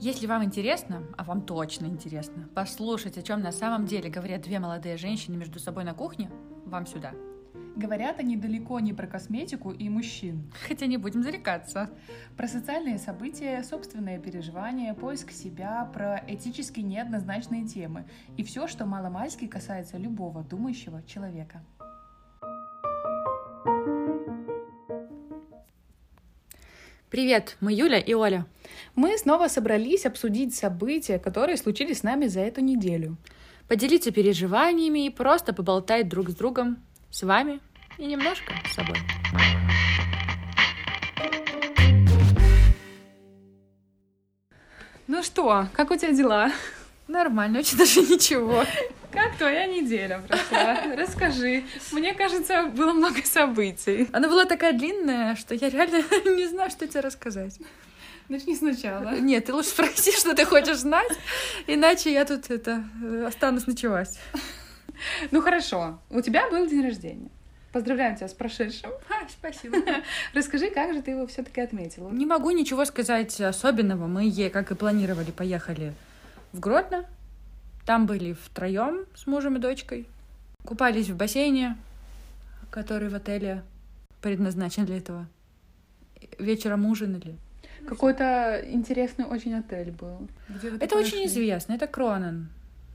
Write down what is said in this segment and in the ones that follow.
Если вам интересно, а вам точно интересно, послушать, о чем на самом деле говорят две молодые женщины между собой на кухне, вам сюда. Говорят они далеко не про косметику и мужчин. Хотя не будем зарекаться. Про социальные события, собственные переживания, поиск себя, про этически неоднозначные темы и все, что маломальски касается любого думающего человека. Привет, мы Юля и Оля. Мы снова собрались обсудить события, которые случились с нами за эту неделю. Поделиться переживаниями и просто поболтать друг с другом, с вами и немножко с собой. Ну что, как у тебя дела? Нормально, очень даже ничего. Как твоя неделя прошла? Расскажи. Мне кажется, было много событий. Она была такая длинная, что я реально не знаю, что тебе рассказать. Начни сначала. Нет, ты лучше спроси, что ты хочешь знать, иначе я тут это останусь ночевать. Ну хорошо, у тебя был день рождения. Поздравляем тебя с прошедшим. А, спасибо. Расскажи, как же ты его все-таки отметила? Не могу ничего сказать особенного. Мы, как и планировали, поехали в Гродно. Там были втроем с мужем и дочкой. Купались в бассейне, который в отеле предназначен для этого. Вечером ужинали. Какой-то интересный очень отель был. Это очень известно. Это Кронен.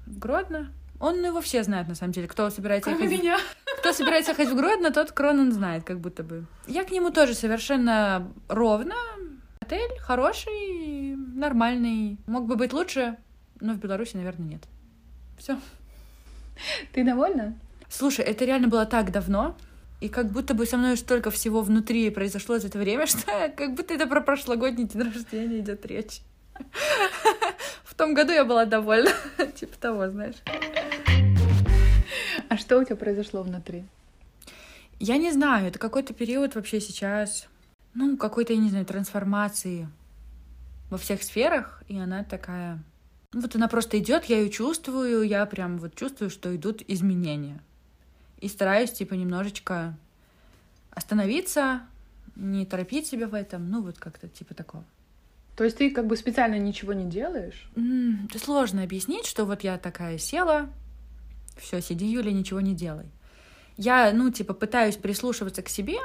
Гродно. Он его все знают, на самом деле. Кто собирается Кроме ехать... меня. Кто собирается ехать в Гродно, тот Кронен знает, как будто бы. Я к нему тоже совершенно ровно. Отель хороший, нормальный. Мог бы быть лучше, но в Беларуси, наверное, нет. Все. Ты довольна? Слушай, это реально было так давно, и как будто бы со мной столько всего внутри произошло за это время, что как будто это про прошлогодний день рождения идет речь. В том году я была довольна. Типа того, знаешь. А что у тебя произошло внутри? Я не знаю, это какой-то период вообще сейчас, ну, какой-то, я не знаю, трансформации во всех сферах, и она такая... Вот она просто идет, я ее чувствую, я прям вот чувствую, что идут изменения. И стараюсь, типа, немножечко остановиться, не торопить себя в этом, ну, вот как-то типа такого. То есть ты как бы специально ничего не делаешь? М, Это сложно объяснить, что вот я такая села, все, сиди, Юля, ничего не делай. Я, ну, типа, пытаюсь прислушиваться к себе,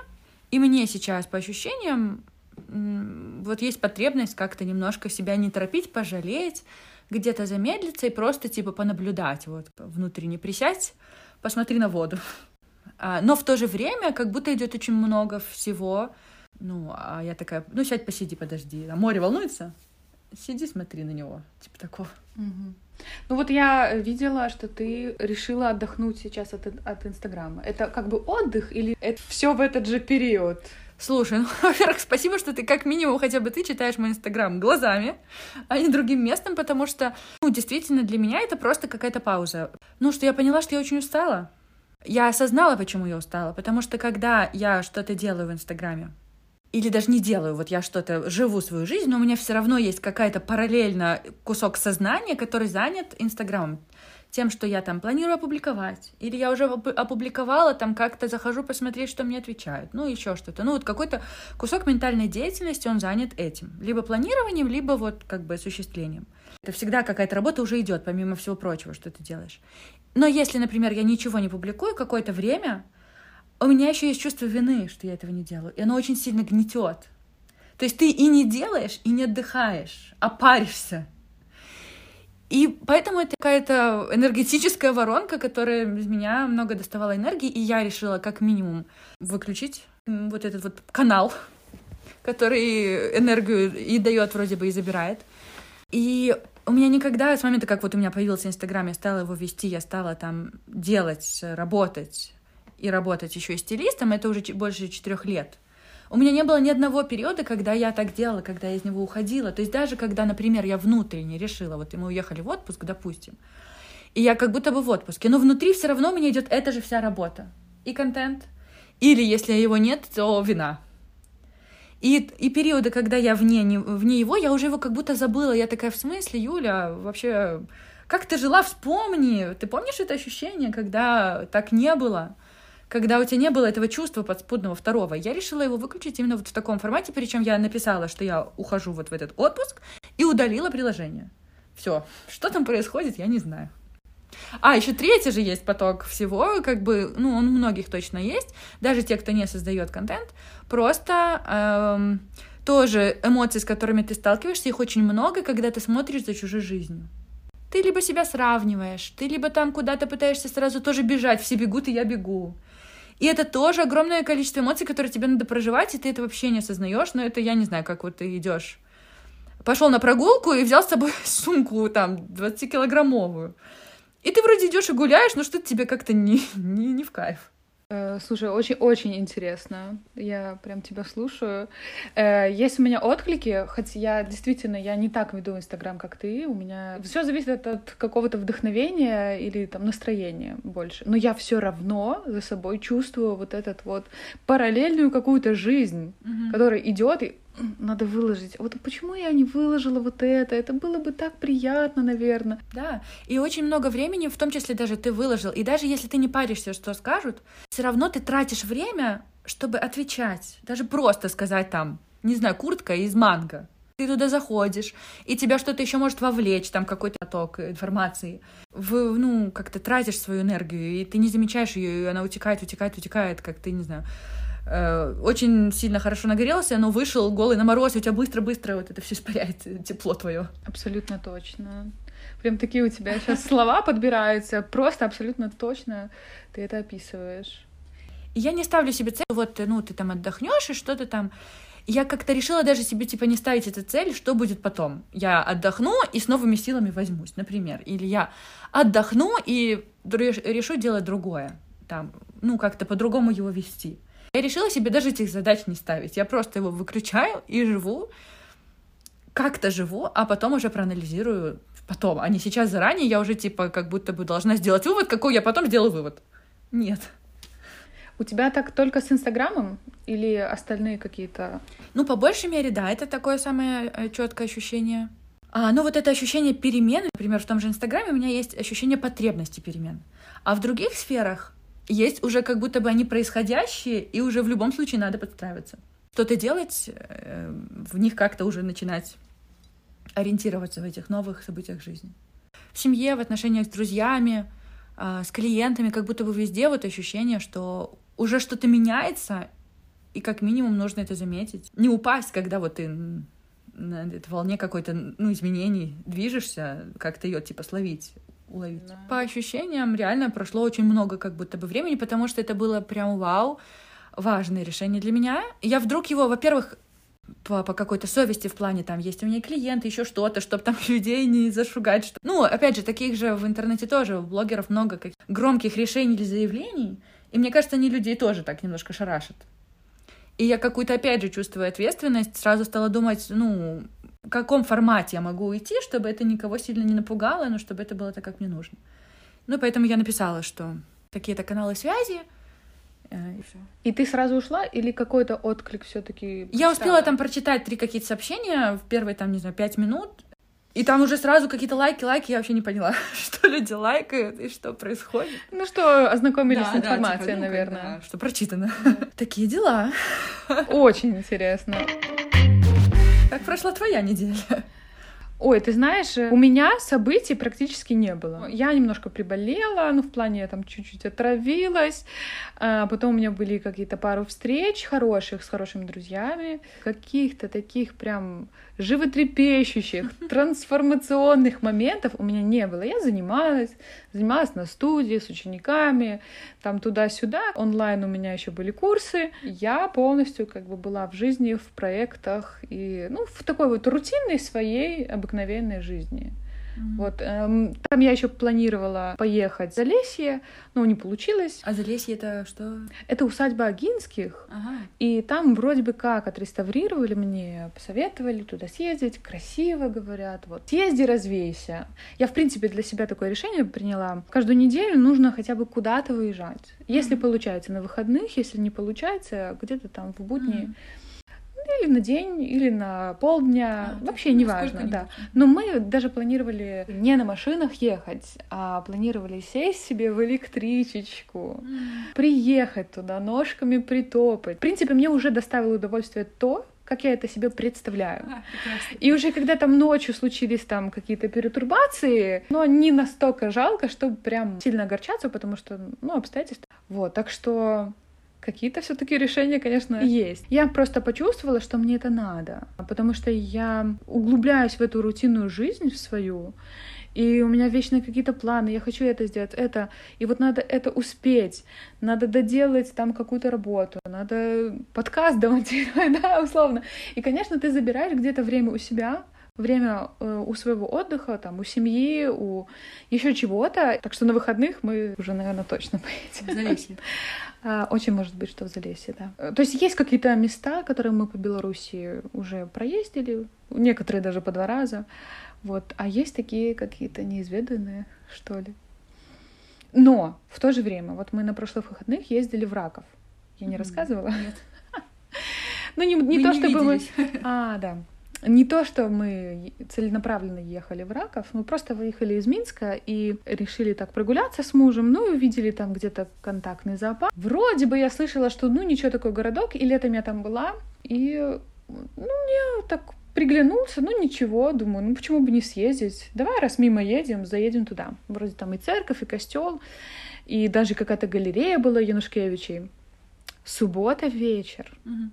и мне сейчас, по ощущениям, вот есть потребность как-то немножко себя не торопить, пожалеть, где-то замедлиться и просто, типа, понаблюдать, вот, внутренне присядь, посмотри на воду. А, Но в то же время как будто идет очень много всего. Ну, а я такая, ну, сядь, посиди, подожди. А море волнуется? Сиди, смотри на него. Типа такого. Ну вот я видела, что ты решила отдохнуть сейчас от, от Инстаграма. Это как бы отдых или это все в этот же период? Слушай, ну, во-первых, спасибо, что ты как минимум хотя бы ты читаешь мой инстаграм глазами, а не другим местом, потому что, ну, действительно, для меня это просто какая-то пауза. Ну, что я поняла, что я очень устала. Я осознала, почему я устала, потому что когда я что-то делаю в инстаграме, или даже не делаю, вот я что-то живу свою жизнь, но у меня все равно есть какая-то параллельно кусок сознания, который занят Инстаграмом. Тем, что я там планирую опубликовать. Или я уже опу- опубликовала, там как-то захожу посмотреть, что мне отвечают. Ну, еще что-то. Ну, вот какой-то кусок ментальной деятельности, он занят этим. Либо планированием, либо вот как бы осуществлением. Это всегда какая-то работа уже идет, помимо всего прочего, что ты делаешь. Но если, например, я ничего не публикую какое-то время, у меня еще есть чувство вины, что я этого не делаю. И оно очень сильно гнетет. То есть ты и не делаешь, и не отдыхаешь, а паришься. И поэтому это какая-то энергетическая воронка, которая из меня много доставала энергии, и я решила как минимум выключить вот этот вот канал, который энергию и дает вроде бы и забирает. И у меня никогда с момента, как вот у меня появился Инстаграм, я стала его вести, я стала там делать, работать и работать еще и стилистом, это уже больше четырех лет. У меня не было ни одного периода, когда я так делала, когда я из него уходила. То есть даже когда, например, я внутренне решила, вот мы уехали в отпуск, допустим, и я как будто бы в отпуске, но внутри все равно у меня идет эта же вся работа. И контент. Или если его нет, то вина. И, и периоды, когда я вне, не- вне его, я уже его как будто забыла. Я такая, в смысле, Юля, вообще, как ты жила, вспомни. Ты помнишь это ощущение, когда так не было? Когда у тебя не было этого чувства подспудного второго. Я решила его выключить именно вот в таком формате, причем я написала, что я ухожу вот в этот отпуск, и удалила приложение. Все. Что там происходит, я не знаю. А, еще третий же есть поток всего, как бы, ну, он у многих точно есть, даже те, кто не создает контент, просто эм, тоже эмоции, с которыми ты сталкиваешься, их очень много, когда ты смотришь за чужой жизнью. Ты либо себя сравниваешь, ты либо там куда-то пытаешься сразу тоже бежать, все бегут, и я бегу. И это тоже огромное количество эмоций, которые тебе надо проживать, и ты это вообще не осознаешь, но это я не знаю, как вот ты идешь. Пошел на прогулку и взял с собой сумку там 20-килограммовую. И ты вроде идешь и гуляешь, но что-то тебе как-то не, не, не в кайф. Э, слушай, очень-очень интересно. Я прям тебя слушаю. Э, есть у меня отклики, хоть я действительно, я не так веду Инстаграм, как ты. У меня все зависит от какого-то вдохновения или там настроения больше. Но я все равно за собой чувствую вот этот вот параллельную какую-то жизнь, mm-hmm. которая идет и надо выложить. Вот почему я не выложила вот это? Это было бы так приятно, наверное. Да, и очень много времени, в том числе даже ты выложил. И даже если ты не паришься, что скажут, все равно ты тратишь время, чтобы отвечать. Даже просто сказать там, не знаю, куртка из манго. Ты туда заходишь, и тебя что-то еще может вовлечь, там какой-то поток информации. В, ну, как ты тратишь свою энергию, и ты не замечаешь ее, и она утекает, утекает, утекает, как ты, не знаю, очень сильно хорошо нагрелся, но вышел голый на мороз, и у тебя быстро-быстро вот это все испаряет, тепло твое. Абсолютно точно. Прям такие у тебя сейчас слова подбираются, просто абсолютно точно ты это описываешь. я не ставлю себе цель, вот, ну, ты там отдохнешь и что-то там. Я как-то решила даже себе, типа, не ставить эту цель, что будет потом. Я отдохну и с новыми силами возьмусь, например. Или я отдохну и решу делать другое. Там, ну, как-то по-другому его вести. Я решила себе даже этих задач не ставить. Я просто его выключаю и живу, как-то живу, а потом уже проанализирую потом, а не сейчас заранее. Я уже типа как будто бы должна сделать вывод, какой я потом сделаю вывод. Нет. У тебя так только с Инстаграмом или остальные какие-то? Ну, по большей мере, да, это такое самое э, четкое ощущение. А, ну, вот это ощущение перемен, например, в том же Инстаграме у меня есть ощущение потребности перемен. А в других сферах есть уже как будто бы они происходящие, и уже в любом случае надо подстраиваться. Что-то делать, э, в них как-то уже начинать ориентироваться в этих новых событиях жизни. В семье, в отношениях с друзьями, а, с клиентами, как будто бы везде вот ощущение, что уже что-то меняется, и как минимум нужно это заметить. Не упасть, когда вот ты на этой волне какой-то ну, изменений движешься, как-то ее типа словить уловить. Да. По ощущениям, реально прошло очень много как будто бы времени, потому что это было прям вау, важное решение для меня. Я вдруг его, во-первых, по, по какой-то совести в плане, там, есть у меня клиенты, еще что-то, чтобы там людей не зашугать. Что... Ну, опять же, таких же в интернете тоже, у блогеров много каких громких решений или заявлений, и мне кажется, они людей тоже так немножко шарашат. И я какую-то, опять же, чувствую ответственность, сразу стала думать, ну, в каком формате я могу уйти, чтобы это никого сильно не напугало, но чтобы это было так, как мне нужно. Ну, поэтому я написала, что такие-то каналы связи, э, и все. И ты сразу ушла или какой-то отклик все-таки? Я успела там прочитать три какие-то сообщения в первые, там, не знаю, пять минут. И там уже сразу какие-то лайки, лайки, я вообще не поняла, что люди лайкают и что происходит. Ну что, ознакомились да, с информацией, да, типа, наверное. Да, что прочитано. Такие дела. Очень интересно. Прошла твоя неделя? Ой, ты знаешь, у меня событий практически не было. Я немножко приболела, ну, в плане я там чуть-чуть отравилась. А потом у меня были какие-то пару встреч хороших с хорошими друзьями. Каких-то таких прям животрепещущих, трансформационных моментов у меня не было. Я занималась, занималась на студии с учениками, там туда-сюда. Онлайн у меня еще были курсы. Я полностью как бы была в жизни, в проектах и, ну, в такой вот рутинной своей обыкновенной жизни. Mm-hmm. Вот эм, там я еще планировала поехать в Залесье, но не получилось. А Залесье это что? Это усадьба Агинских. Ага. И там вроде бы как отреставрировали мне, посоветовали туда съездить, красиво говорят. Вот съезди, развейся. Я в принципе для себя такое решение приняла. Каждую неделю нужно хотя бы куда-то выезжать. Если mm-hmm. получается на выходных, если не получается где-то там в будни. Mm-hmm или на день, или на полдня, а, вообще не важно, да. Но мы даже планировали не на машинах ехать, а планировали сесть себе в электричечку, приехать туда, ножками притопать. В принципе, мне уже доставило удовольствие то, как я это себе представляю. А, и уже когда там ночью случились там какие-то перетурбации, но не настолько жалко, чтобы прям сильно огорчаться, потому что, ну, обстоятельства. Вот, так что какие-то все-таки решения, конечно, есть. Я просто почувствовала, что мне это надо, потому что я углубляюсь в эту рутинную жизнь в свою, и у меня вечно какие-то планы, я хочу это сделать, это, и вот надо это успеть, надо доделать там какую-то работу, надо подкаст домонтировать, да, условно. И, конечно, ты забираешь где-то время у себя, время э, у своего отдыха, там, у семьи, у еще чего-то. Так что на выходных мы уже, наверное, точно поедем. В Залесье. А, очень может быть, что в Залесье, да. Э, то есть есть какие-то места, которые мы по Беларуси уже проездили, некоторые даже по два раза. Вот. А есть такие какие-то неизведанные, что ли. Но в то же время, вот мы на прошлых выходных ездили в Раков. Я не рассказывала? Нет. Ну, не, не то, чтобы мы... А, да не то, что мы целенаправленно ехали в Раков, мы просто выехали из Минска и решили так прогуляться с мужем, ну и увидели там где-то контактный зоопарк. Вроде бы я слышала, что ну ничего такой городок, и летом я там была, и ну мне так приглянулся, ну ничего, думаю, ну почему бы не съездить? Давай, раз мимо едем, заедем туда. Вроде там и церковь, и костел, и даже какая-то галерея была Янушкевичей. Суббота вечер. Угу.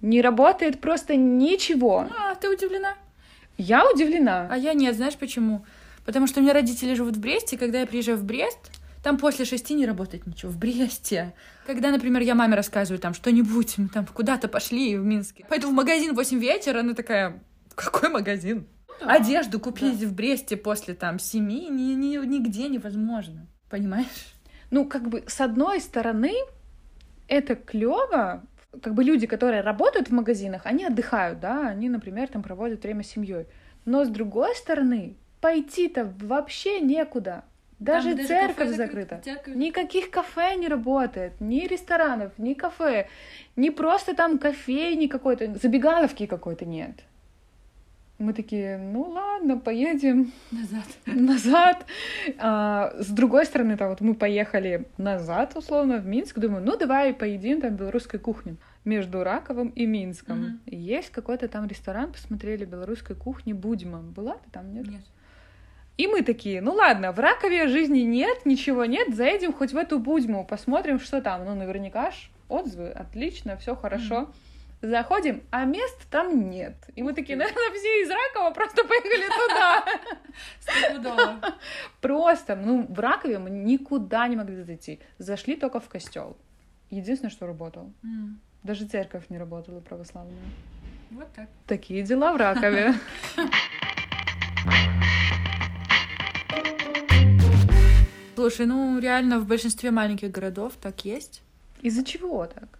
Не работает просто ничего. А, ты удивлена? Я удивлена. А я нет, знаешь почему? Потому что у меня родители живут в Бресте, и когда я приезжаю в Брест, там после шести не работает ничего. В Бресте. Когда, например, я маме рассказываю там что-нибудь, мы там куда-то пошли в Минске. Пойду в магазин в 8 вечера, она такая, какой магазин? Да. Одежду купить да. в Бресте после там семи ни, ни, нигде невозможно. Понимаешь? Ну, как бы, с одной стороны, это клево, как бы люди, которые работают в магазинах, они отдыхают, да, они, например, там проводят время с семьей. Но с другой стороны, пойти-то вообще некуда. Даже там церковь даже закрыта. Церковь... Никаких кафе не работает, ни ресторанов, ни кафе, ни просто там кофейни какой-то, забегаловки какой-то нет. Мы такие, ну ладно, поедем назад. назад. А, с другой стороны, то вот мы поехали назад, условно, в Минск. Думаю, ну давай поедим там белорусской кухни между Раковым и Минском. Угу. Есть какой-то там ресторан, посмотрели белорусской кухни Будьма. Была ты там, нет? Нет. И мы такие, ну ладно, в Ракове жизни нет, ничего нет, заедем хоть в эту Будьму, посмотрим, что там. Ну, наверняка ж отзывы, отлично, все хорошо. Угу. Заходим, а мест там нет. И мы такие, наверное, все из Ракова просто поехали туда. Просто, ну, в Ракове мы никуда не могли зайти. Зашли только в костел. Единственное, что работал. Даже церковь не работала православная. Вот так. Такие дела в Ракове. Слушай, ну реально в большинстве маленьких городов так есть. Из-за чего так?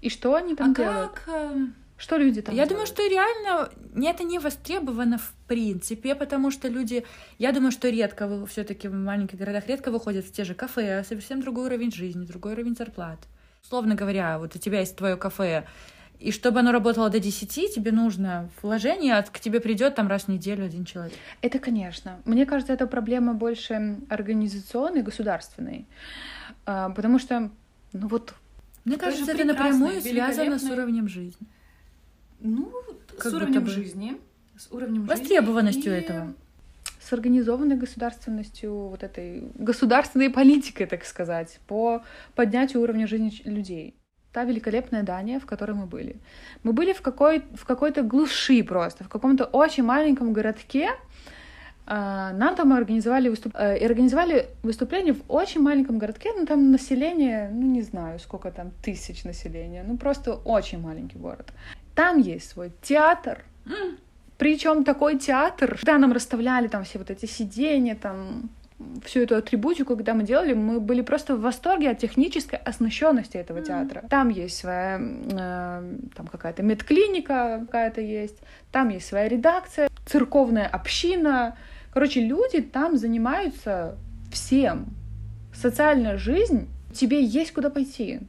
И что они там а делают? Как... Эм, что люди там Я делают? думаю, что реально это не востребовано в принципе, потому что люди, я думаю, что редко все-таки в маленьких городах редко выходят в те же кафе, а совсем другой уровень жизни, другой уровень зарплат. Словно говоря, вот у тебя есть твое кафе, и чтобы оно работало до 10, тебе нужно вложение, а к тебе придет там раз в неделю один человек. Это, конечно. Мне кажется, это проблема больше организационной, государственной. А, потому что, ну вот мне кажется, это напрямую связано с уровнем жизни. Ну, как с уровнем бы... жизни. С уровнем Востребованностью жизни этого. С организованной государственностью, вот этой государственной политикой, так сказать, по поднятию уровня жизни людей. Та великолепная Дания, в которой мы были. Мы были в, какой, в какой-то глуши просто, в каком-то очень маленьком городке, нам там организовали, выступ... Э, организовали выступление в очень маленьком городке, ну там население, ну не знаю, сколько там тысяч населения, ну просто очень маленький город. Там есть свой театр, причем такой театр, когда нам расставляли там все вот эти сиденья, там всю эту атрибутику, когда мы делали, мы были просто в восторге от технической оснащенности этого театра. Там есть своя, э, там какая-то медклиника какая-то есть, там есть своя редакция, церковная община, Короче, люди там занимаются всем. Социальная жизнь, тебе есть куда пойти.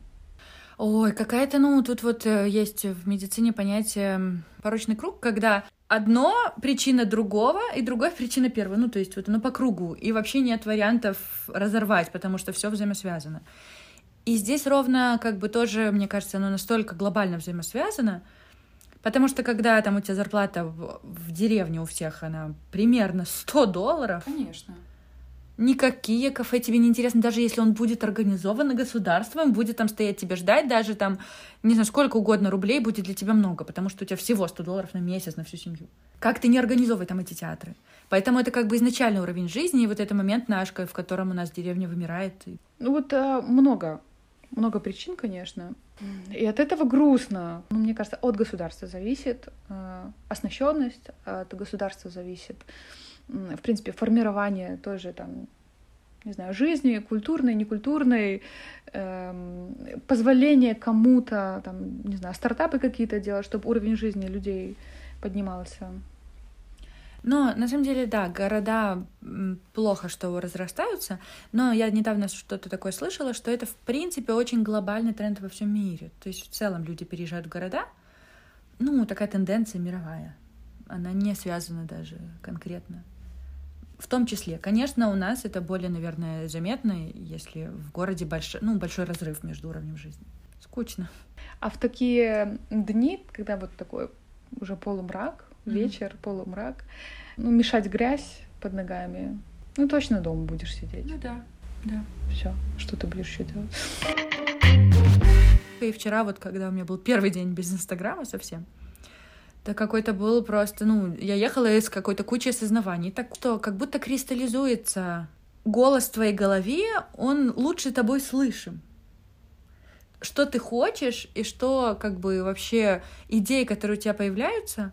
Ой, какая-то, ну, тут вот э, есть в медицине понятие порочный круг, когда одно причина другого, и другая причина первой. Ну, то есть вот оно по кругу. И вообще нет вариантов разорвать, потому что все взаимосвязано. И здесь ровно как бы тоже, мне кажется, оно настолько глобально взаимосвязано, Потому что когда там у тебя зарплата в, в деревне у всех, она примерно 100 долларов. Конечно. Никакие кафе тебе не интересны, даже если он будет организован государством, будет там стоять тебе ждать, даже там, не знаю, сколько угодно рублей будет для тебя много, потому что у тебя всего 100 долларов на месяц на всю семью. Как ты не организовывай там эти театры? Поэтому это как бы изначальный уровень жизни, и вот это момент наш, в котором у нас деревня вымирает. Ну вот а, много, много причин, конечно. И от этого грустно. Ну, мне кажется, от государства зависит э, оснащенность, от государства зависит в принципе, формирование той же там, не знаю, жизни, культурной, некультурной, эм, позволение кому-то, там, не знаю, стартапы какие-то делать, чтобы уровень жизни людей поднимался. Но на самом деле, да, города плохо, что разрастаются, но я недавно что-то такое слышала, что это, в принципе, очень глобальный тренд во всем мире. То есть в целом люди переезжают в города, ну, такая тенденция мировая. Она не связана даже конкретно в том числе, конечно, у нас это более, наверное, заметно, если в городе большой, ну, большой разрыв между уровнем жизни. Скучно. А в такие дни, когда вот такой уже полумрак, вечер, полумрак, ну, мешать грязь под ногами, ну, точно дома будешь сидеть. Ну да, да. Все, что ты будешь еще делать? И вчера вот, когда у меня был первый день без Инстаграма совсем, да какой-то был просто, ну, я ехала из какой-то кучи осознаваний, так что как будто кристаллизуется голос в твоей голове, он лучше тобой слышим. Что ты хочешь и что как бы вообще идеи, которые у тебя появляются,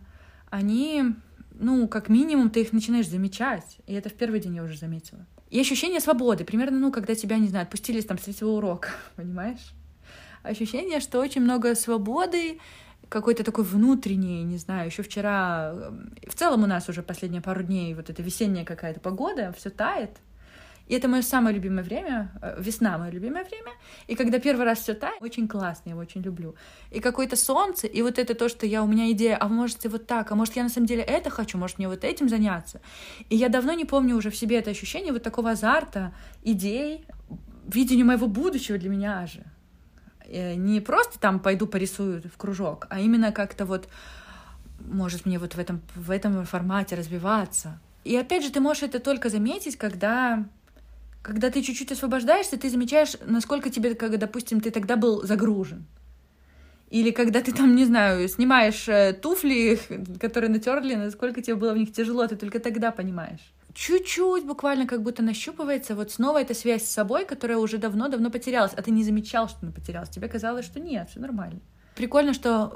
они, ну, как минимум, ты их начинаешь замечать. И это в первый день я уже заметила. И ощущение свободы, примерно, ну, когда тебя, не знаю, отпустили там с третьего урока, понимаешь? Ощущение, что очень много свободы, какой-то такой внутренний, не знаю, еще вчера, эм, в целом у нас уже последние пару дней вот эта весенняя какая-то погода, все тает. И это мое самое любимое время, э, весна мое любимое время. И когда первый раз все тает, очень классно, я его очень люблю. И какое-то солнце, и вот это то, что я, у меня идея, а может и вот так, а может я на самом деле это хочу, может мне вот этим заняться. И я давно не помню уже в себе это ощущение вот такого азарта, идей, видению моего будущего для меня же. Э, не просто там пойду порисую в кружок, а именно как-то вот может мне вот в этом, в этом формате развиваться. И опять же, ты можешь это только заметить, когда, когда ты чуть-чуть освобождаешься, ты замечаешь, насколько тебе, как, допустим, ты тогда был загружен. Или когда ты там, не знаю, снимаешь э, туфли, которые натерли, насколько тебе было в них тяжело, ты только тогда понимаешь чуть-чуть буквально как будто нащупывается вот снова эта связь с собой, которая уже давно-давно потерялась, а ты не замечал, что она потерялась. Тебе казалось, что нет, все нормально. Прикольно, что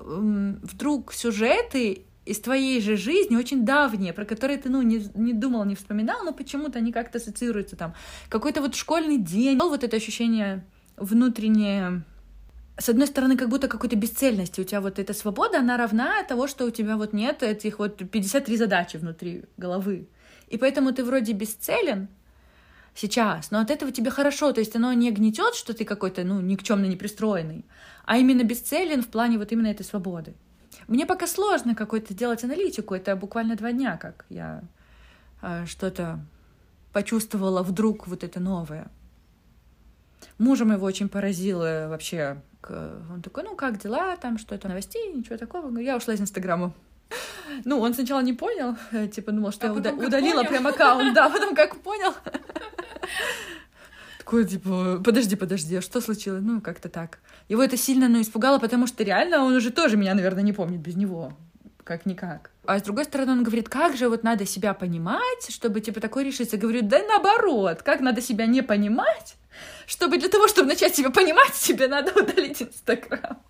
вдруг сюжеты из твоей же жизни очень давние, про которые ты, ну, не, не думал, не вспоминал, но почему-то они как-то ассоциируются там. Какой-то вот школьный день, вот это ощущение внутреннее с одной стороны, как будто какой-то бесцельности. У тебя вот эта свобода, она равна того, что у тебя вот нет этих вот 53 задачи внутри головы. И поэтому ты вроде бесцелен сейчас, но от этого тебе хорошо, то есть оно не гнетет, что ты какой-то, ну, никчемно непристроенный, а именно бесцелен в плане вот именно этой свободы. Мне пока сложно какой-то делать аналитику, это буквально два дня, как я э, что-то почувствовала вдруг вот это новое. Мужем его очень поразило вообще. Он такой, ну как дела, там что-то, новостей, ничего такого. Я ушла из Инстаграма. Ну, он сначала не понял, типа думал, что а я уда- удалила понял? прям аккаунт, да, потом как понял. Такой, типа, подожди, подожди, а что случилось? Ну, как-то так. Его это сильно, ну, испугало, потому что реально он уже тоже меня, наверное, не помнит без него. Как-никак. А с другой стороны, он говорит, как же вот надо себя понимать, чтобы, типа, такой решиться. Я говорю, да наоборот, как надо себя не понимать, чтобы для того, чтобы начать себя понимать, тебе надо удалить Инстаграм.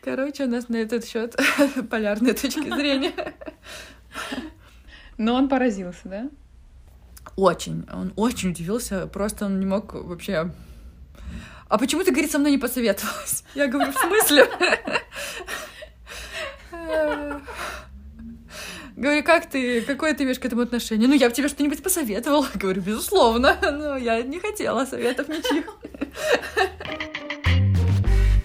Короче, у нас на этот счет полярные точки зрения. Но он поразился, да? Очень. Он очень удивился. Просто он не мог вообще... А почему ты, говорит, со мной не посоветовалась? Я говорю, в смысле? Говорю, как ты, какое ты имеешь к этому отношение? Ну, я бы тебе что-нибудь посоветовала. Говорю, безусловно. Но я не хотела советов ничьих.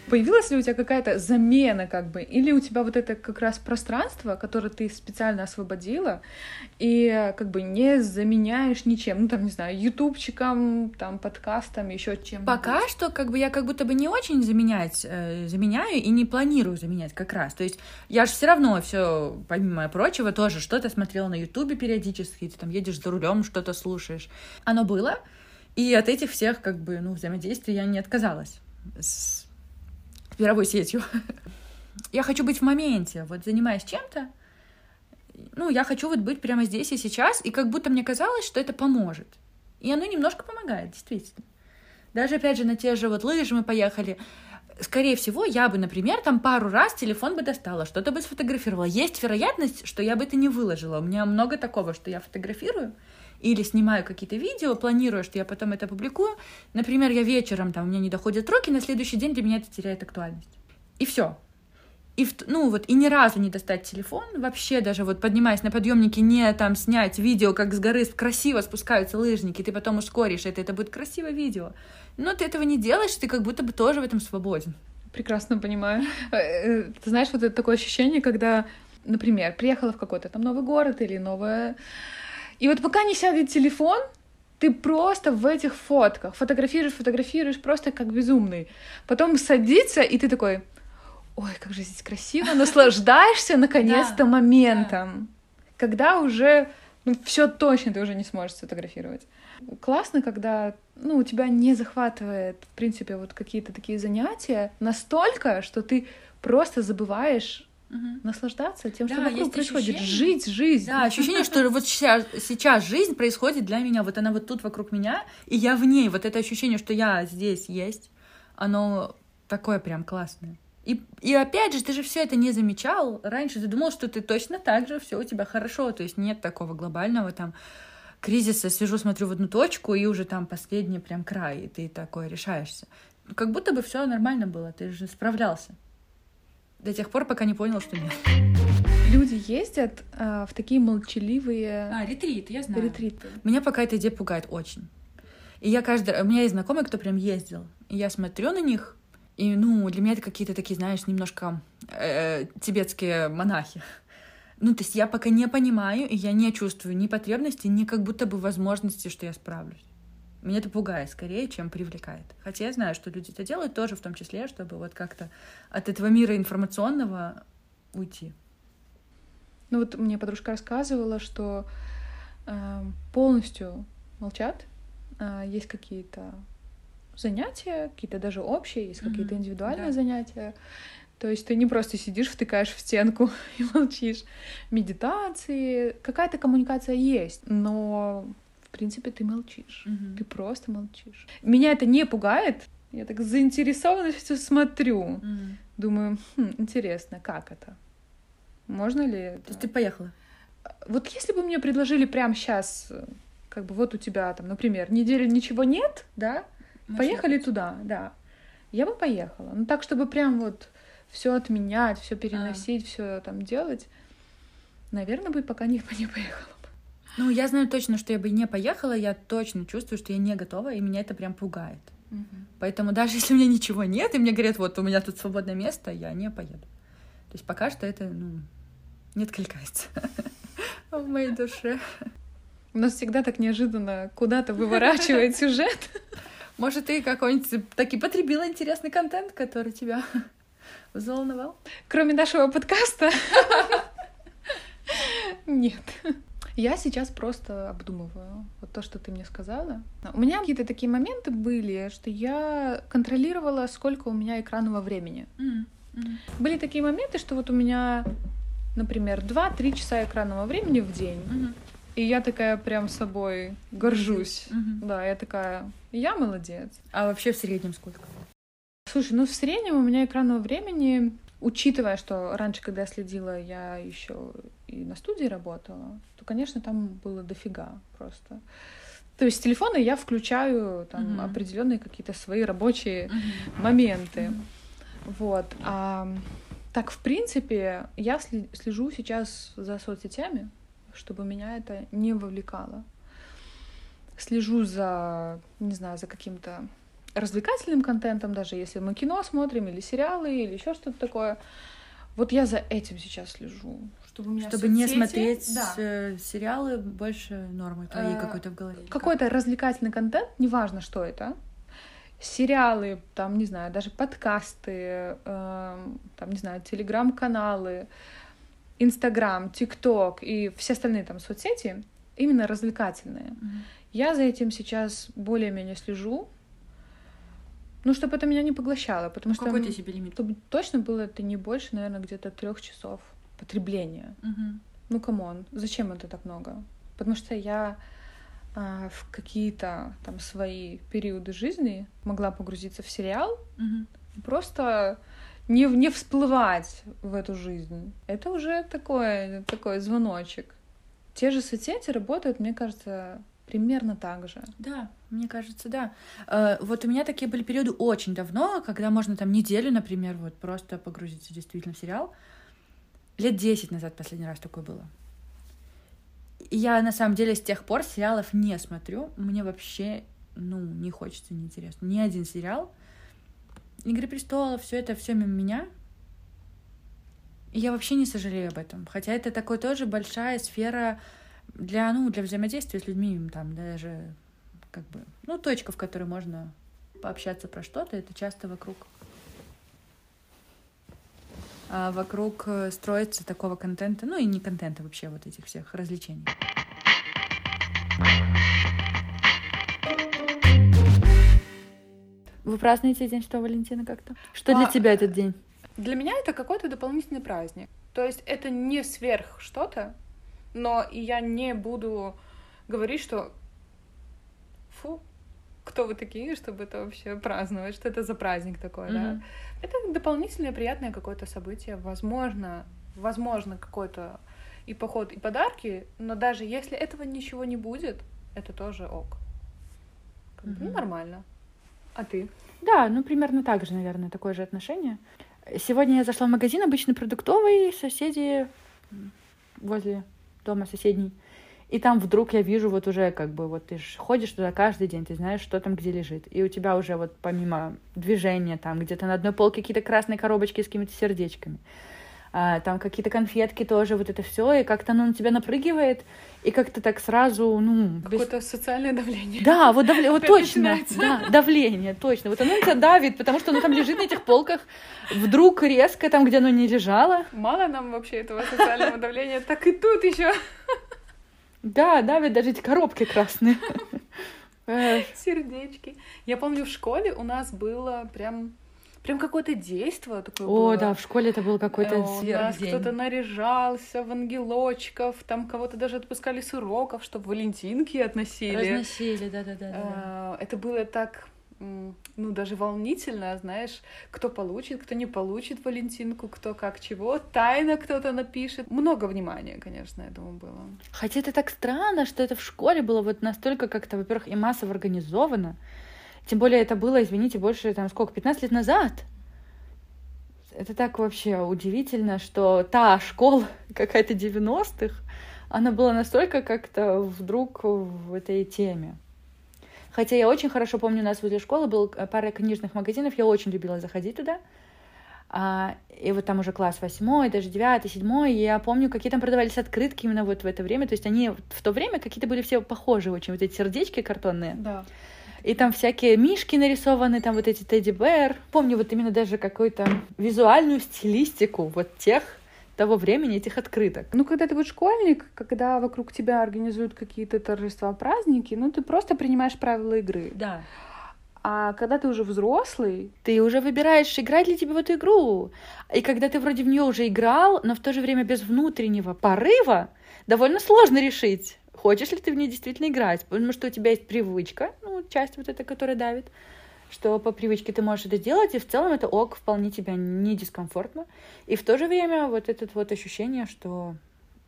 Появилась ли у тебя какая-то замена, как бы, или у тебя вот это как раз пространство, которое ты специально освободила, и как бы не заменяешь ничем, ну там, не знаю, ютубчиком, там, подкастом, еще чем Пока что, как бы, я как будто бы не очень заменять, э, заменяю и не планирую заменять как раз. То есть я же все равно все, помимо прочего, тоже что-то смотрела на ютубе периодически, ты там едешь за рулем, что-то слушаешь. Оно было, и от этих всех, как бы, ну, взаимодействий я не отказалась с мировой сетью. Я хочу быть в моменте, вот занимаясь чем-то, ну, я хочу вот быть прямо здесь и сейчас, и как будто мне казалось, что это поможет. И оно немножко помогает, действительно. Даже, опять же, на те же вот лыжи мы поехали. Скорее всего, я бы, например, там пару раз телефон бы достала, что-то бы сфотографировала. Есть вероятность, что я бы это не выложила. У меня много такого, что я фотографирую, или снимаю какие-то видео, планирую, что я потом это публикую. Например, я вечером, там, у меня не доходят руки, на следующий день для меня это теряет актуальность. И все. И, ну, вот, и ни разу не достать телефон, вообще даже вот поднимаясь на подъемнике, не там снять видео, как с горы красиво спускаются лыжники, ты потом ускоришь это, это будет красивое видео. Но ты этого не делаешь, ты как будто бы тоже в этом свободен. Прекрасно понимаю. Э, э, ты знаешь, вот это такое ощущение, когда, например, приехала в какой-то там новый город или новое и вот пока не сядет телефон, ты просто в этих фотках фотографируешь, фотографируешь просто как безумный. Потом садится, и ты такой, ой, как же здесь красиво, наслаждаешься наконец-то моментом, когда уже ну, все точно ты уже не сможешь сфотографировать. Классно, когда ну, у тебя не захватывает, в принципе, вот какие-то такие занятия настолько, что ты просто забываешь Угу. Наслаждаться тем, что да, вокруг происходит. Ощущение. Жить жизнь. Да, ощущение, что вот сейчас, сейчас жизнь происходит для меня, вот она вот тут вокруг меня, и я в ней. Вот это ощущение, что я здесь есть, оно такое прям классное. И, и опять же, ты же все это не замечал. Раньше ты думал, что ты точно так же, все у тебя хорошо. То есть нет такого глобального там кризиса. Сижу, смотрю в одну точку, и уже там последний прям край, и ты такое решаешься. Как будто бы все нормально было, ты же справлялся. До тех пор, пока не понял, что нет. Люди ездят а, в такие молчаливые... А, ретриты, я знаю. Ретриты. Меня пока эта идея пугает очень. И я каждый... У меня есть знакомый, кто прям ездил. И я смотрю на них, и, ну, для меня это какие-то такие, знаешь, немножко э, тибетские монахи. Ну, то есть я пока не понимаю, и я не чувствую ни потребности, ни как будто бы возможности, что я справлюсь. Меня это пугает скорее, чем привлекает. Хотя я знаю, что люди это делают тоже в том числе, чтобы вот как-то от этого мира информационного уйти. Ну вот мне подружка рассказывала, что э, полностью молчат, э, есть какие-то занятия, какие-то даже общие, есть mm-hmm. какие-то индивидуальные да. занятия. То есть ты не просто сидишь, втыкаешь в стенку и молчишь. Медитации, какая-то коммуникация есть, но принципе, ты молчишь. Угу. Ты просто молчишь. Меня это не пугает. Я так заинтересованно все смотрю. Угу. Думаю, хм, интересно, как это? Можно ли это? То есть ты поехала? Вот если бы мне предложили прямо сейчас, как бы вот у тебя там, например, недели ничего нет, да, Может поехали быть. туда, да, я бы поехала. Ну так, чтобы прям вот все отменять, все переносить, а. все там делать, наверное, бы пока не, не поехала. Ну, я знаю точно, что я бы не поехала, я точно чувствую, что я не готова, и меня это прям пугает. Угу. Поэтому даже если у меня ничего нет, и мне говорят, вот у меня тут свободное место, я не поеду. То есть пока что это, ну, не откликается в моей душе. У нас всегда так неожиданно куда-то выворачивает сюжет. Может, ты какой-нибудь таки потребила интересный контент, который тебя взволновал? Кроме нашего подкаста? Нет. Я сейчас просто обдумываю вот то, что ты мне сказала. У меня какие-то такие моменты были, что я контролировала, сколько у меня экранного времени. Mm-hmm. Были такие моменты, что вот у меня, например, 2-3 часа экранного времени в день. Mm-hmm. И я такая прям собой горжусь. Mm-hmm. Да, я такая, я молодец. А вообще в среднем сколько? Слушай, ну в среднем у меня экранного времени учитывая, что раньше, когда я следила, я еще и на студии работала, то, конечно, там было дофига просто. То есть с телефона я включаю там uh-huh. определенные какие-то свои рабочие uh-huh. моменты. Uh-huh. Вот. А так, в принципе, я слежу сейчас за соцсетями, чтобы меня это не вовлекало. Слежу за, не знаю, за каким-то развлекательным контентом, даже если мы кино смотрим или сериалы или еще что-то такое. Вот я за этим сейчас слежу. Чтобы, у меня чтобы не смотреть да. Э, сериалы, больше нормы твоей а, какой-то в голове. Какой-то развлекательный контент, неважно, что это. Сериалы, там, не знаю, даже подкасты, э, там, не знаю, телеграм-каналы, Инстаграм, ТикТок и все остальные там соцсети, именно развлекательные. Mm-hmm. Я за этим сейчас более-менее слежу, ну, чтобы это меня не поглощало, потому ну, что... Какой ты себе лимит? Чтобы точно было это не больше, наверное, где-то трех часов потребления. Угу. Ну, come on, зачем это так много? Потому что я а, в какие-то там свои периоды жизни могла погрузиться в сериал, угу. просто не, не всплывать в эту жизнь. Это уже такое, такой звоночек. Те же соцсети работают, мне кажется, примерно так же. Да, мне кажется, да. Э, вот у меня такие были периоды очень давно, когда можно там неделю, например, вот просто погрузиться действительно в сериал. Лет десять назад последний раз такое было. Я на самом деле с тех пор сериалов не смотрю. Мне вообще, ну, не хочется, неинтересно. Ни один сериал. Игры престолов, все это все мимо меня. И я вообще не сожалею об этом. Хотя это такой тоже большая сфера для, ну, для взаимодействия с людьми, там даже как бы, ну, точка, в которой можно пообщаться про что-то, это часто вокруг а вокруг э, строится такого контента, ну и не контента вообще, вот этих всех развлечений. Вы празднуете День Святого Валентина как-то? Что а, для тебя этот день? Для меня это какой-то дополнительный праздник. То есть это не сверх что-то, но и я не буду говорить, что фу, кто вы такие, чтобы это вообще праздновать, что это за праздник такой, mm-hmm. да. Это дополнительное приятное какое-то событие, возможно, возможно, какой-то и поход, и подарки, но даже если этого ничего не будет, это тоже ок. Как mm-hmm. ну, нормально. А ты? Да, ну примерно так же, наверное, такое же отношение. Сегодня я зашла в магазин, обычный продуктовый, соседи возле дома соседней. И там вдруг я вижу вот уже как бы вот ты ходишь туда каждый день, ты знаешь, что там где лежит. И у тебя уже вот помимо движения там где-то на одной полке какие-то красные коробочки с какими-то сердечками. А, там какие-то конфетки тоже, вот это все, и как-то оно на тебя напрыгивает, и как-то так сразу, ну... Какое-то без... социальное давление. Да, вот, давление, вот точно, да, давление, точно. Вот оно на тебя давит, потому что оно там лежит на этих полках, вдруг резко там, где оно не лежало. Мало нам вообще этого социального давления, так и тут еще. Да, давят даже эти коробки красные. Сердечки. Я помню, в школе у нас было прям прям какое-то действие такое О, было. да, в школе это был какой-то У нас кто-то наряжался в ангелочков, там кого-то даже отпускали с уроков, чтобы валентинки относили. Разносили, да-да-да. А, это было так ну, даже волнительно, знаешь, кто получит, кто не получит Валентинку, кто как чего, тайно кто-то напишет. Много внимания, конечно, я думаю, было. Хотя это так странно, что это в школе было вот настолько как-то, во-первых, и массово организовано. Тем более это было, извините, больше, там, сколько, 15 лет назад. Это так вообще удивительно, что та школа какая-то 90-х, она была настолько как-то вдруг в этой теме. Хотя я очень хорошо помню, у нас возле школы был э, пара книжных магазинов, я очень любила заходить туда. А, и вот там уже класс восьмой, даже девятый, седьмой, и я помню, какие там продавались открытки именно вот в это время. То есть они в то время какие-то были все похожи очень, вот эти сердечки картонные. Да. И там всякие мишки нарисованы, там вот эти тедди бэр. Помню вот именно даже какую-то визуальную стилистику вот тех того времени этих открыток. Ну, когда ты вот школьник, когда вокруг тебя организуют какие-то торжества, праздники, ну, ты просто принимаешь правила игры. Да. А когда ты уже взрослый... Ты уже выбираешь, играть ли тебе в эту игру. И когда ты вроде в нее уже играл, но в то же время без внутреннего порыва, довольно сложно решить, хочешь ли ты в ней действительно играть. Потому что у тебя есть привычка, ну, часть вот эта, которая давит, что по привычке ты можешь это делать, и в целом это ок, вполне тебя не дискомфортно. И в то же время вот это вот ощущение, что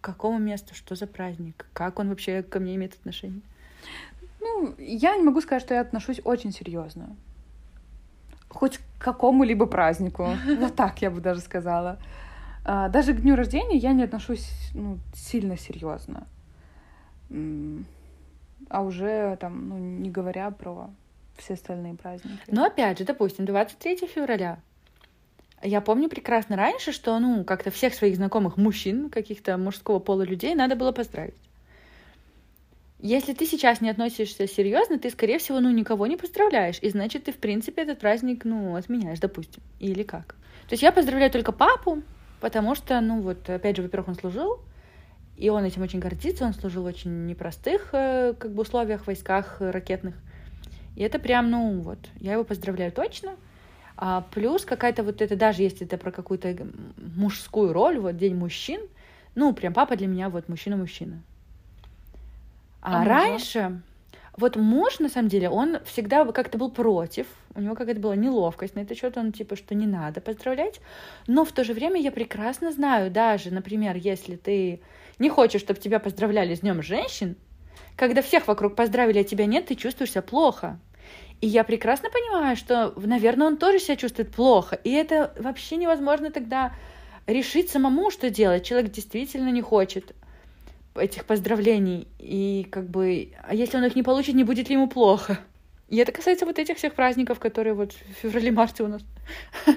к какому месту, что за праздник, как он вообще ко мне имеет отношение. Ну, я не могу сказать, что я отношусь очень серьезно. Хоть к какому-либо празднику. Вот так я бы даже сказала. А, даже к дню рождения я не отношусь ну, сильно серьезно. А уже там, ну, не говоря про все остальные праздники. Но опять же, допустим, 23 февраля. Я помню прекрасно раньше, что, ну, как-то всех своих знакомых мужчин, каких-то мужского пола людей надо было поздравить. Если ты сейчас не относишься серьезно, ты, скорее всего, ну, никого не поздравляешь. И значит, ты, в принципе, этот праздник, ну, отменяешь, допустим. Или как. То есть я поздравляю только папу, потому что, ну, вот, опять же, во-первых, он служил, и он этим очень гордится, он служил в очень непростых, э, как бы, условиях, войсках ракетных. И это прям, ну, вот, я его поздравляю точно. А плюс какая-то вот это, даже если это про какую-то мужскую роль, вот День мужчин, ну, прям папа для меня вот мужчина-мужчина. А, а раньше, вот муж, на самом деле, он всегда как-то был против, у него какая-то была неловкость на этот счет, он типа, что не надо поздравлять, но в то же время я прекрасно знаю, даже, например, если ты не хочешь, чтобы тебя поздравляли с Днем женщин, когда всех вокруг поздравили, а тебя нет, ты чувствуешь себя плохо. И я прекрасно понимаю, что, наверное, он тоже себя чувствует плохо. И это вообще невозможно тогда решить самому, что делать. Человек действительно не хочет этих поздравлений. И как бы, а если он их не получит, не будет ли ему плохо? И это касается вот этих всех праздников, которые вот в феврале-марте у нас.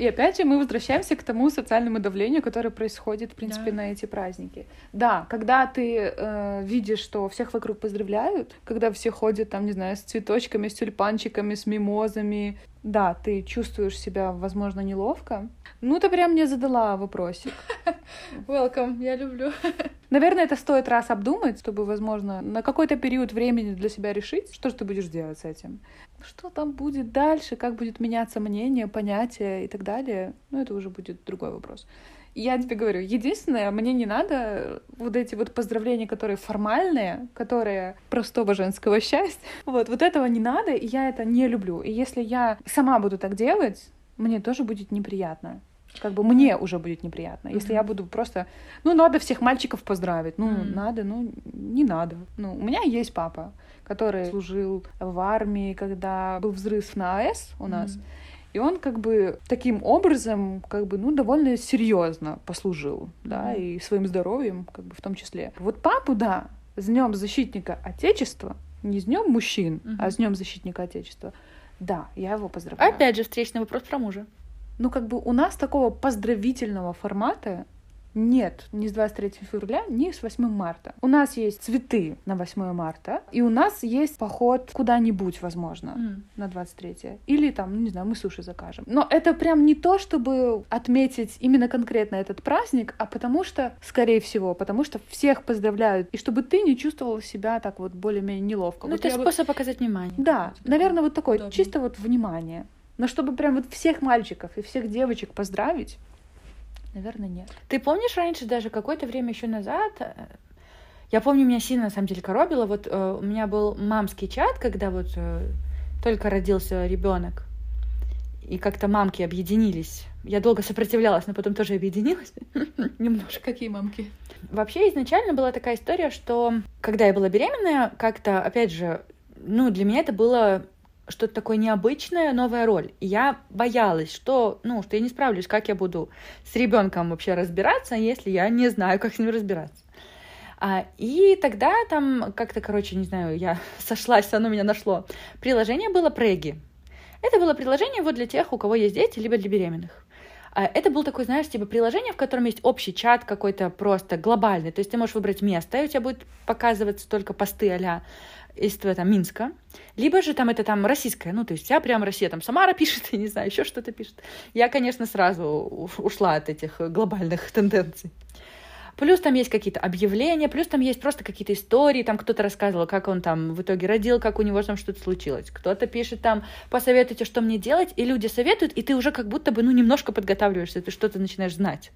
И опять же мы возвращаемся к тому социальному давлению, которое происходит, в принципе, да. на эти праздники. Да, когда ты э, видишь, что всех вокруг поздравляют, когда все ходят там, не знаю, с цветочками, с тюльпанчиками, с мимозами, да, ты чувствуешь себя, возможно, неловко. Ну, ты прям мне задала вопросик. Welcome, я люблю. Наверное, это стоит раз обдумать, чтобы, возможно, на какой-то период времени для себя решить, что же ты будешь делать с этим. Что там будет дальше, как будет меняться мнение, понятие и так далее, ну, это уже будет другой вопрос. Я тебе говорю, единственное, мне не надо вот эти вот поздравления, которые формальные, которые простого женского счастья. Вот, вот этого не надо, и я это не люблю. И если я сама буду так делать, мне тоже будет неприятно. Как бы мне уже будет неприятно. Mm-hmm. Если я буду просто, ну, надо всех мальчиков поздравить. Ну, mm-hmm. надо, ну, не надо. Ну, у меня есть папа, который служил в армии, когда был взрыв на АЭС у нас. Mm-hmm. И он как бы таким образом, как бы, ну, довольно серьезно послужил, да, и своим здоровьем, как бы в том числе. Вот папу, да, с Днем защитника Отечества, не с Днем мужчин, mm-hmm. а с Днем защитника Отечества. Да, я его поздравляю. Опять же, встречный вопрос про мужа. Ну, как бы у нас такого поздравительного формата нет ни с 23 февраля, ни с 8 марта. У нас есть цветы на 8 марта, и у нас есть поход куда-нибудь, возможно, mm. на 23. Или там, ну, не знаю, мы суши закажем. Но это прям не то, чтобы отметить именно конкретно этот праздник, а потому что, скорее всего, потому что всех поздравляют, и чтобы ты не чувствовала себя так вот более-менее неловко. Ну, вот это способ бы... показать внимание. Да, наверное, вот такой, удобно. чисто вот внимание. Но чтобы прям вот всех мальчиков и всех девочек поздравить, Наверное, нет. Ты помнишь раньше, даже какое-то время еще назад, э, я помню, меня сильно на самом деле коробило. Вот э, у меня был мамский чат, когда вот э, только родился ребенок, и как-то мамки объединились. Я долго сопротивлялась, но потом тоже объединилась. Немножко. Какие мамки? Вообще изначально была такая история, что когда я была беременная, как-то, опять же, ну, для меня это было что-то такое необычное, новая роль. И я боялась, что, ну, что я не справлюсь, как я буду с ребенком вообще разбираться, если я не знаю, как с ним разбираться. А, и тогда там как-то, короче, не знаю, я сошлась, оно меня нашло. Приложение было Преги. Это было приложение вот для тех, у кого есть дети, либо для беременных. А, это был такой, знаешь, типа приложение, в котором есть общий чат какой-то просто глобальный. То есть ты можешь выбрать место, и у тебя будет показываться только посты а из там, Минска, либо же там это там российская, ну, то есть вся прям Россия, там Самара пишет, я не знаю, еще что-то пишет. Я, конечно, сразу ушла от этих глобальных тенденций. Плюс там есть какие-то объявления, плюс там есть просто какие-то истории, там кто-то рассказывал, как он там в итоге родил, как у него там что-то случилось. Кто-то пишет там, посоветуйте, что мне делать, и люди советуют, и ты уже как будто бы, ну, немножко подготавливаешься, ты что-то начинаешь знать.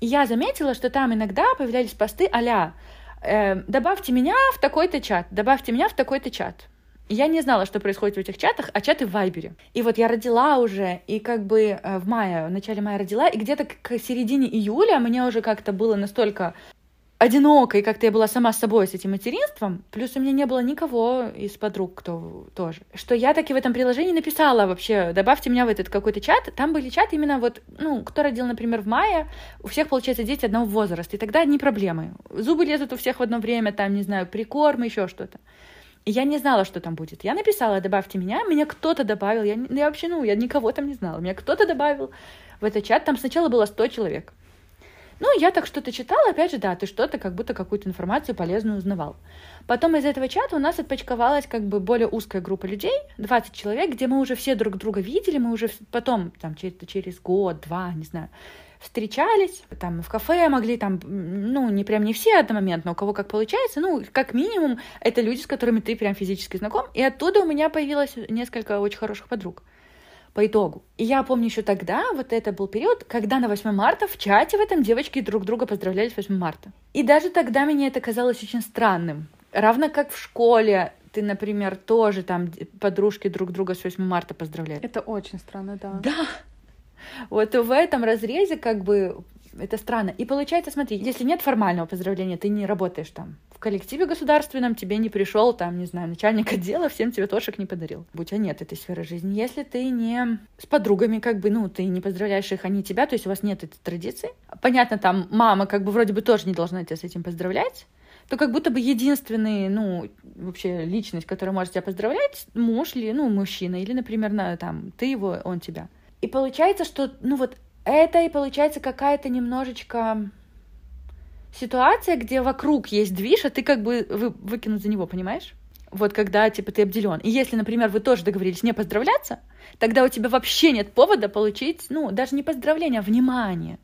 И я заметила, что там иногда появлялись посты а э, добавьте меня в такой-то чат, добавьте меня в такой-то чат. И я не знала, что происходит в этих чатах, а чаты в Вайбере. И вот я родила уже, и как бы э, в мае, в начале мая родила, и где-то к середине июля мне уже как-то было настолько одиноко, и как-то я была сама с собой с этим материнством, плюс у меня не было никого из подруг, кто тоже, что я таки в этом приложении написала вообще, добавьте меня в этот какой-то чат, там были чаты именно вот, ну, кто родил, например, в мае, у всех, получается, дети одного возраста, и тогда одни проблемы. Зубы лезут у всех в одно время, там, не знаю, прикорм, еще что-то. Я не знала, что там будет. Я написала, добавьте меня, меня кто-то добавил. Я, я вообще, ну, я никого там не знала. Меня кто-то добавил в этот чат. Там сначала было 100 человек. Ну, я так что-то читала, опять же, да, ты что-то, как будто какую-то информацию полезную узнавал. Потом из этого чата у нас отпочковалась как бы более узкая группа людей, 20 человек, где мы уже все друг друга видели, мы уже потом, там, через, через год, два, не знаю, встречались, там, в кафе могли, там, ну, не прям не все одномоментно, у кого как получается, ну, как минимум, это люди, с которыми ты прям физически знаком, и оттуда у меня появилось несколько очень хороших подруг по итогу. И я помню еще тогда, вот это был период, когда на 8 марта в чате в этом девочки друг друга поздравляли с 8 марта. И даже тогда мне это казалось очень странным. Равно как в школе ты, например, тоже там подружки друг друга с 8 марта поздравляют. Это очень странно, да. Да. Вот в этом разрезе как бы это странно. И получается, смотри, если нет формального поздравления, ты не работаешь там в коллективе государственном, тебе не пришел там, не знаю, начальник отдела, всем цветочек не подарил. Будь а нет этой сферы жизни. Если ты не с подругами, как бы, ну, ты не поздравляешь их, они тебя, то есть у вас нет этой традиции. Понятно, там мама как бы вроде бы тоже не должна тебя с этим поздравлять, то как будто бы единственный, ну, вообще личность, которая может тебя поздравлять, муж или, ну, мужчина, или, например, на, там, ты его, он тебя. И получается, что, ну, вот это и получается какая-то немножечко ситуация, где вокруг есть движ, а ты как бы вы, выкинут за него, понимаешь? Вот когда, типа, ты обделен. И если, например, вы тоже договорились не поздравляться, тогда у тебя вообще нет повода получить, ну, даже не поздравление, а внимание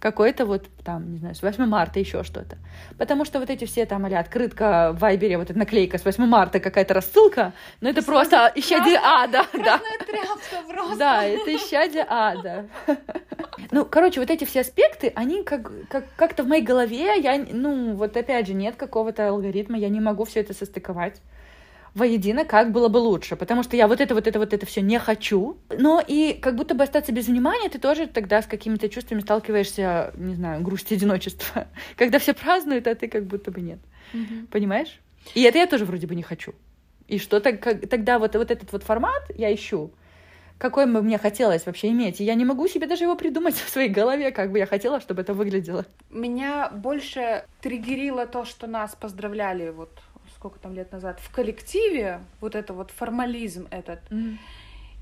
какой-то вот там, не знаю, с 8 марта еще что-то. Потому что вот эти все там, а открытка в Вайбере, вот эта наклейка с 8 марта, какая-то рассылка, ну это просто исчадие ада, да. Да, это исчадие ада. Ну, короче, вот эти все аспекты, они как, как, как-то в моей голове, я, ну, вот опять же, нет какого-то алгоритма, я не могу все это состыковать воедино, как было бы лучше, потому что я вот это, вот это, вот это все не хочу. Но и как будто бы остаться без внимания, ты тоже тогда с какими-то чувствами сталкиваешься, не знаю, грусть одиночества. Когда все празднуют, а ты как будто бы нет. Угу. Понимаешь? И это я тоже вроде бы не хочу. И что -то, как, тогда вот, вот этот вот формат я ищу, какой бы мне хотелось вообще иметь. И я не могу себе даже его придумать в своей голове, как бы я хотела, чтобы это выглядело. Меня больше триггерило то, что нас поздравляли вот сколько там лет назад, в коллективе, вот это вот формализм этот. Mm.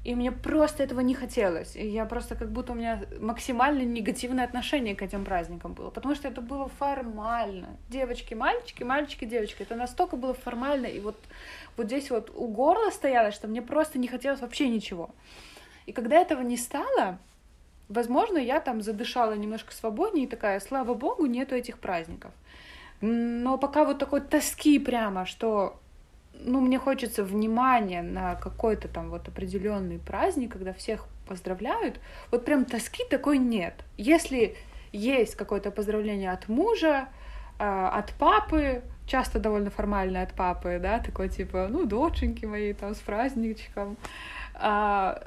И мне просто этого не хотелось. И я просто как будто у меня максимально негативное отношение к этим праздникам было. Потому что это было формально. Девочки, мальчики, мальчики, девочки. Это настолько было формально. И вот, вот здесь вот у горла стояло, что мне просто не хотелось вообще ничего. И когда этого не стало, возможно, я там задышала немножко свободнее и такая, слава богу, нету этих праздников. Но пока вот такой тоски прямо, что ну, мне хочется внимания на какой-то там вот определенный праздник, когда всех поздравляют, вот прям тоски такой нет. Если есть какое-то поздравление от мужа, а, от папы, часто довольно формальное от папы, да, такой типа, ну, доченьки мои там с праздничком, а,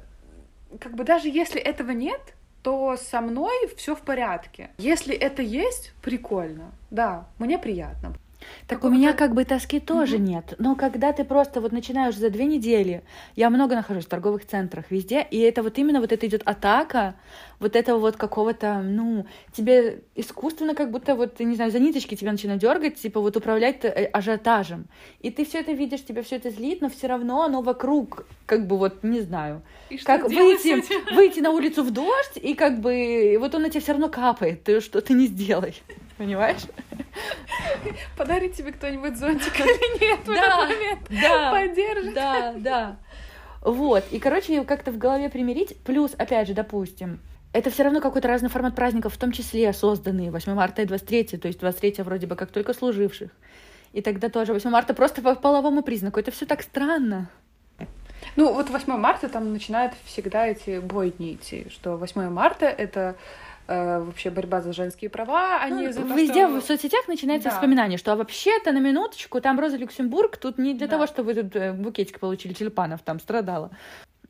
как бы даже если этого нет, то со мной все в порядке. Если это есть, прикольно. Да, мне приятно. Так у меня как бы тоски тоже угу. нет. Но когда ты просто вот начинаешь за две недели, я много нахожусь в торговых центрах везде, и это вот именно вот это идет атака вот этого вот какого-то, ну, тебе искусственно как будто вот, не знаю, за ниточки тебя начинают дергать, типа вот управлять э, ажиотажем. И ты все это видишь, тебя все это злит, но все равно оно вокруг, как бы вот, не знаю, и как выйти, выйти на улицу в дождь, и как бы вот он на тебя все равно капает, ты что ты не сделай. Понимаешь? Подарит тебе кто-нибудь зонтик или нет в этот момент? Да, Поддержит. Да, да. Вот. И, короче, как-то в голове примирить. Плюс, опять же, допустим, это все равно какой-то разный формат праздников, в том числе созданные 8 марта и 23, то есть 23 вроде бы как только служивших. И тогда тоже 8 марта просто по половому признаку. Это все так странно. Ну, вот 8 марта там начинают всегда эти бойни идти, что 8 марта — это Э, вообще борьба за женские права, а ну, за то, Везде что... в соцсетях начинается да. вспоминание, что а вообще-то на минуточку там Роза Люксембург тут не для да. того, чтобы вы тут э, букетик получили тюльпанов, там страдала.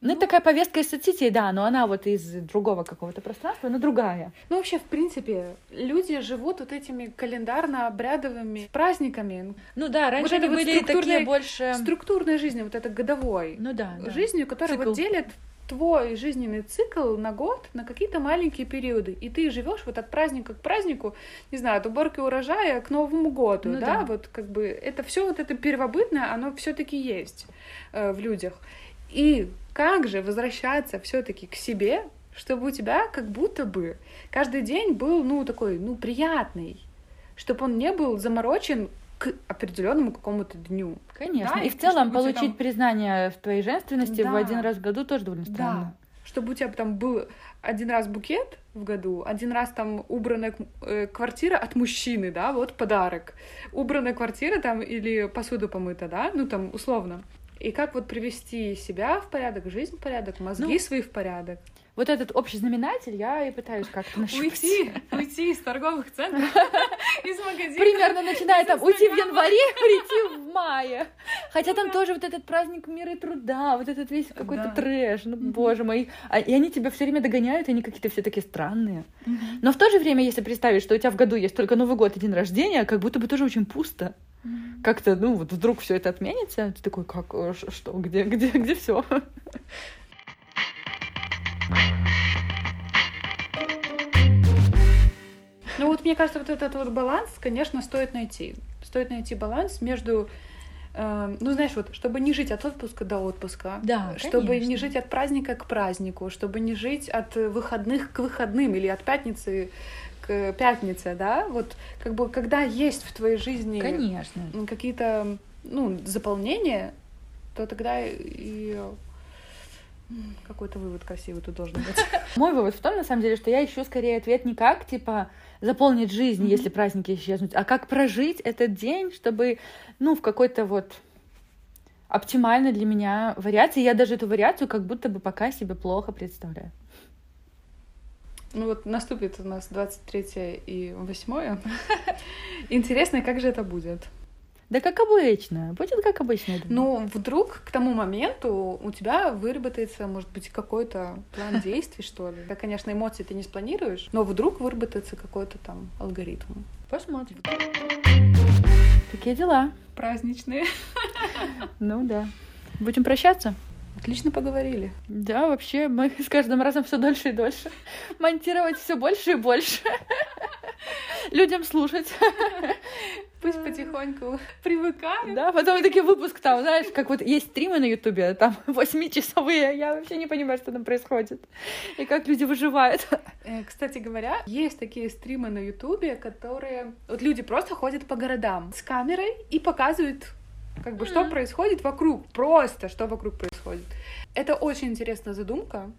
Ну, ну, это такая повестка из соцсетей, да, но она вот из другого какого-то пространства, но другая. Ну, вообще, в принципе, люди живут вот этими календарно-обрядовыми праздниками. Ну да, раньше вот это были вот такие больше... Структурной жизнью, вот это годовой. Ну да, да. Жизнью, которая Цикл. вот делит твой жизненный цикл на год на какие-то маленькие периоды, и ты живешь вот от праздника к празднику, не знаю, от уборки урожая к Новому году, ну, да? да, вот как бы это все вот это первобытное, оно все-таки есть э, в людях. И как же возвращаться все-таки к себе, чтобы у тебя как будто бы каждый день был, ну, такой, ну, приятный, чтобы он не был заморочен к определенному какому-то дню. Конечно. Да, и, и в целом получить там... признание в твоей женственности да. в один раз в году тоже довольно странно. Да. Чтобы у тебя там был один раз букет в году, один раз там убранная э, квартира от мужчины, да, вот подарок. Убранная квартира там или посуда помыта, да, ну там условно. И как вот привести себя в порядок, жизнь в порядок, мозги ну, свои в порядок вот этот общий знаменатель я и пытаюсь как-то нащупать. Уйти, уйти из торговых центров, из магазина. Примерно начиная там уйти в январе, прийти в мае. Хотя там тоже вот этот праздник мира и труда, вот этот весь какой-то трэш, ну боже мой. А, и они тебя все время догоняют, они какие-то все такие странные. Но в то же время, если представить, что у тебя в году есть только Новый год и день рождения, как будто бы тоже очень пусто. Как-то, ну, вот вдруг все это отменится, ты такой, как, э, что, где, где, где все? Вот мне кажется, вот этот вот баланс, конечно, стоит найти. Стоит найти баланс между э, ну, знаешь, вот, чтобы не жить от отпуска до отпуска, да, чтобы конечно. не жить от праздника к празднику, чтобы не жить от выходных к выходным или от пятницы к пятнице, да, вот как бы когда есть в твоей жизни конечно. какие-то ну, заполнения, то тогда и какой-то вывод красивый тут должен быть. Мой вывод в том, на самом деле, что я ищу скорее ответ не как, типа, заполнить жизнь, mm-hmm. если праздники исчезнут, а как прожить этот день, чтобы, ну, в какой-то вот оптимальной для меня вариации. Я даже эту вариацию как будто бы пока себе плохо представляю. Ну вот наступит у нас 23 и 8. Интересно, как же это будет? Да как обычно, будет как обычно. Ну, вдруг к тому моменту у тебя выработается, может быть, какой-то план действий, что ли. Да, конечно, эмоции ты не спланируешь, но вдруг выработается какой-то там алгоритм. Посмотрим. Такие дела. Праздничные. Ну да. Будем прощаться? Отлично поговорили. Да, вообще мы с каждым разом все дольше и дольше. Монтировать все больше и больше. Людям слушать. Пусть потихоньку привыкают. Да, потом такие выпуск там, знаешь, как вот есть стримы на Ютубе, там восьмичасовые, я вообще не понимаю, что там происходит и как люди выживают. Э, кстати говоря, есть такие стримы на Ютубе, которые... Вот люди просто ходят по городам с камерой и показывают как бы, что происходит вокруг, просто что вокруг происходит. Это очень интересная задумка,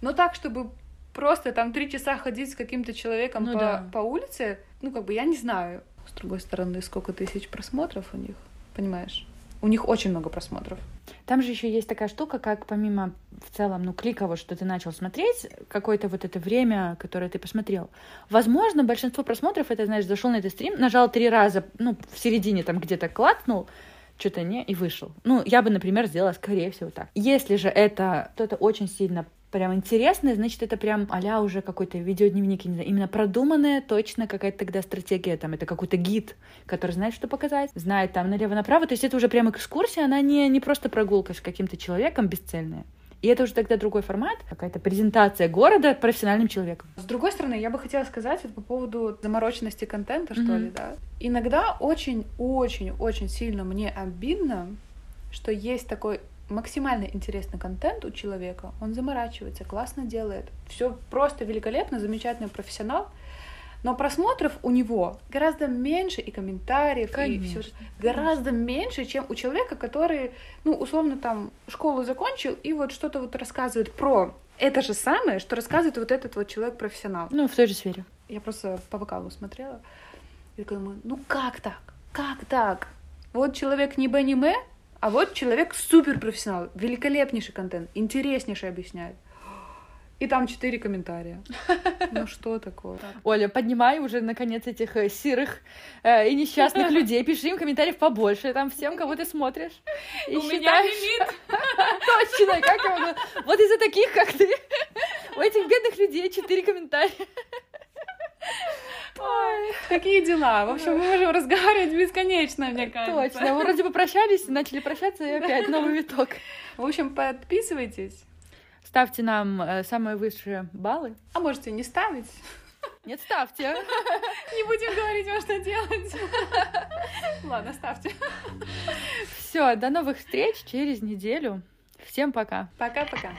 но так, чтобы просто там три часа ходить с каким-то человеком ну, по, да. по улице, ну, как бы, я не знаю. С другой стороны, сколько тысяч просмотров у них, понимаешь? У них очень много просмотров. Там же еще есть такая штука, как помимо в целом, ну, кликового, что ты начал смотреть, какое-то вот это время, которое ты посмотрел. Возможно, большинство просмотров, это, знаешь, зашел на этот стрим, нажал три раза, ну, в середине там где-то клацнул, что-то не, и вышел. Ну, я бы, например, сделала, скорее всего, так. Если же это кто-то очень сильно прям интересное, значит, это прям а уже какой-то видеодневник, не знаю, именно продуманная, точно какая-то тогда стратегия, там, это какой-то гид, который знает, что показать, знает там налево-направо, то есть это уже прям экскурсия, она не, не просто прогулка с каким-то человеком бесцельная. И это уже тогда другой формат, какая-то презентация города профессиональным человеком. С другой стороны, я бы хотела сказать вот по поводу замороченности контента, что mm-hmm. ли, да. Иногда очень-очень-очень сильно мне обидно, что есть такой максимально интересный контент у человека, он заморачивается, классно делает, все просто великолепно, замечательный профессионал, но просмотров у него гораздо меньше и комментариев, конечно, и все гораздо меньше, чем у человека, который, ну, условно, там, школу закончил и вот что-то вот рассказывает про это же самое, что рассказывает вот этот вот человек-профессионал. Ну, в той же сфере. Я просто по вокалу смотрела и думаю, ну как так? Как так? Вот человек не Б, не М, а вот человек суперпрофессионал, великолепнейший контент, интереснейший объясняет. И там четыре комментария. Ну что такое? Оля, поднимай уже, наконец, этих э, сирых э, и несчастных людей. Пиши им комментариев побольше, там всем, кого ты смотришь. И У меня лимит. Точно, как его... Вот из-за таких, как ты, у этих бедных людей четыре комментария. Ой, такие дела. В общем, мы можем разговаривать бесконечно, мне кажется. Точно. Мы вроде бы прощались, начали прощаться, и опять новый виток. В общем, подписывайтесь Ставьте нам э, самые высшие баллы. А можете не ставить. Нет, ставьте. Не будем говорить вам, что делать. Ладно, ставьте. Все, до новых встреч через неделю. Всем пока. Пока-пока.